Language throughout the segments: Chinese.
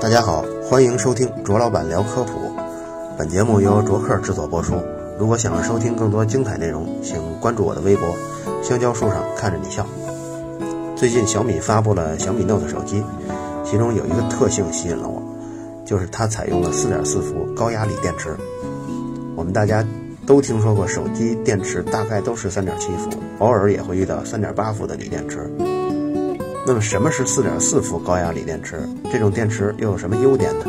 大家好，欢迎收听卓老板聊科普。本节目由卓克制作播出。如果想要收听更多精彩内容，请关注我的微博“香蕉树上看着你笑”。最近小米发布了小米 Note 手机，其中有一个特性吸引了我，就是它采用了4.4伏高压锂电池。我们大家都听说过手机电池大概都是3.7伏，偶尔也会遇到3.8伏的锂电池。那么什么是4.4伏高压锂电池？这种电池又有什么优点呢？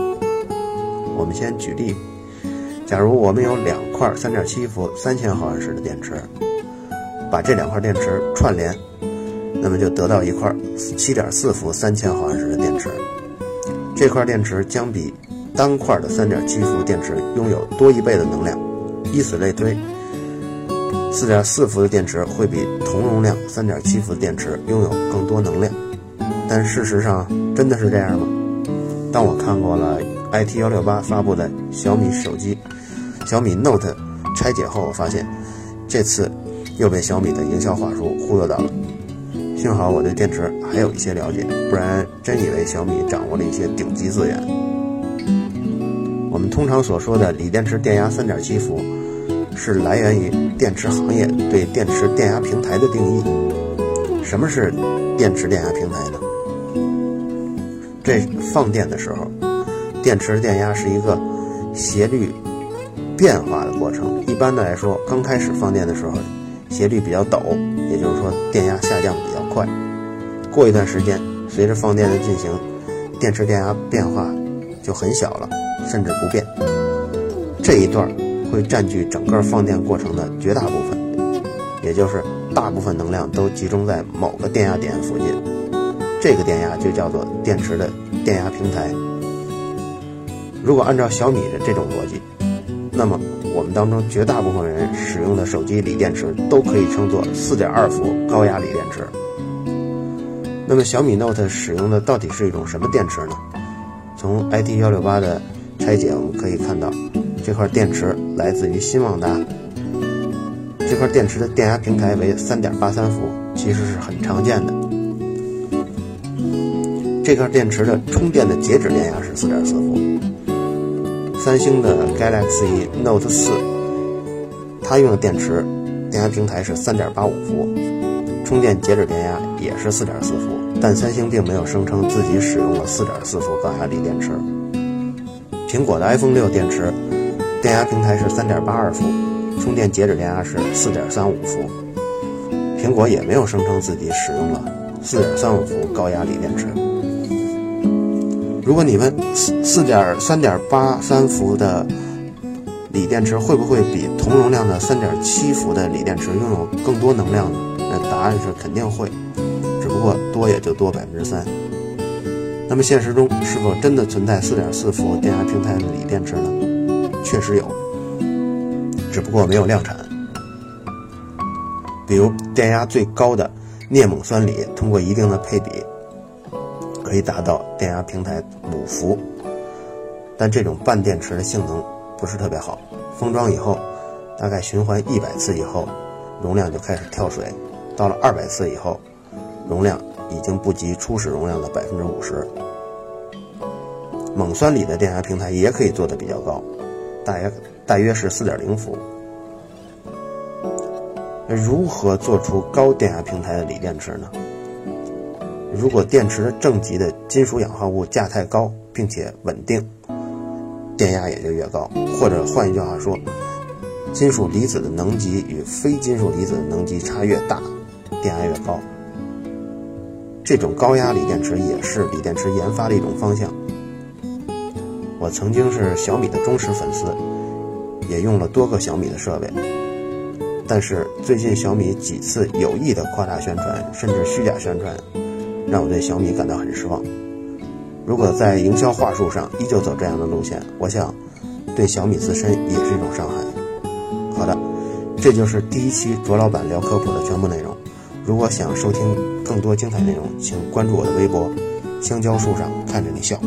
我们先举例，假如我们有两块3.7伏3000毫安时的电池，把这两块电池串联，那么就得到一块7.4伏3000毫安时的电池。这块电池将比单块的3.7伏电池拥有多一倍的能量，以此类推。4.4伏的电池会比同容量3.7伏的电池拥有更多能量。但事实上真的是这样吗？当我看过了 IT 幺六八发布的小米手机小米 Note 拆解后，我发现这次又被小米的营销话术忽悠到了。幸好我对电池还有一些了解，不然真以为小米掌握了一些顶级资源。我们通常所说的锂电池电压三点七伏，是来源于电池行业对电池电压平台的定义。什么是电池电压平台呢？这放电的时候，电池电压是一个斜率变化的过程。一般的来说，刚开始放电的时候，斜率比较陡，也就是说电压下降比较快。过一段时间，随着放电的进行，电池电压变化就很小了，甚至不变。这一段会占据整个放电过程的绝大部分，也就是大部分能量都集中在某个电压点附近。这个电压就叫做电池的电压平台。如果按照小米的这种逻辑，那么我们当中绝大部分人使用的手机锂电池都可以称作4.2伏高压锂电池。那么小米 Note 使用的到底是一种什么电池呢？从 IT 幺六八的拆解我们可以看到，这块电池来自于新旺达。这块电池的电压平台为3.83伏，其实是很常见的。这块电池的充电的截止电压是4.4伏。三星的 Galaxy Note 4，它用的电池电压平台是3.85伏，充电截止电压也是4.4伏。但三星并没有声称自己使用了4.4伏高压锂电池。苹果的 iPhone 6电池电压平台是3.82伏，充电截止电压是4.35伏。苹果也没有声称自己使用了4.35伏高压锂电池。如果你问四四点三点八三伏的锂电池会不会比同容量的三点七伏的锂电池拥有更多能量呢？那答案是肯定会，只不过多也就多百分之三。那么现实中是否真的存在四点四伏电压平台的锂电池呢？确实有，只不过没有量产。比如电压最高的镍锰酸锂，通过一定的配比。可以达到电压平台五伏，但这种半电池的性能不是特别好。封装以后，大概循环一百次以后，容量就开始跳水。到了二百次以后，容量已经不及初始容量的百分之五十。锰酸锂的电压平台也可以做的比较高，大约大约是四点零伏。如何做出高电压平台的锂电池呢？如果电池的正极的金属氧化物价太高，并且稳定，电压也就越高。或者换一句话说，金属离子的能级与非金属离子的能级差越大，电压越高。这种高压锂电池也是锂电池研发的一种方向。我曾经是小米的忠实粉丝，也用了多个小米的设备。但是最近小米几次有意的夸大宣传，甚至虚假宣传。让我对小米感到很失望。如果在营销话术上依旧走这样的路线，我想对小米自身也是一种伤害。好的，这就是第一期卓老板聊科普的全部内容。如果想收听更多精彩内容，请关注我的微博“香蕉树上看着你笑”。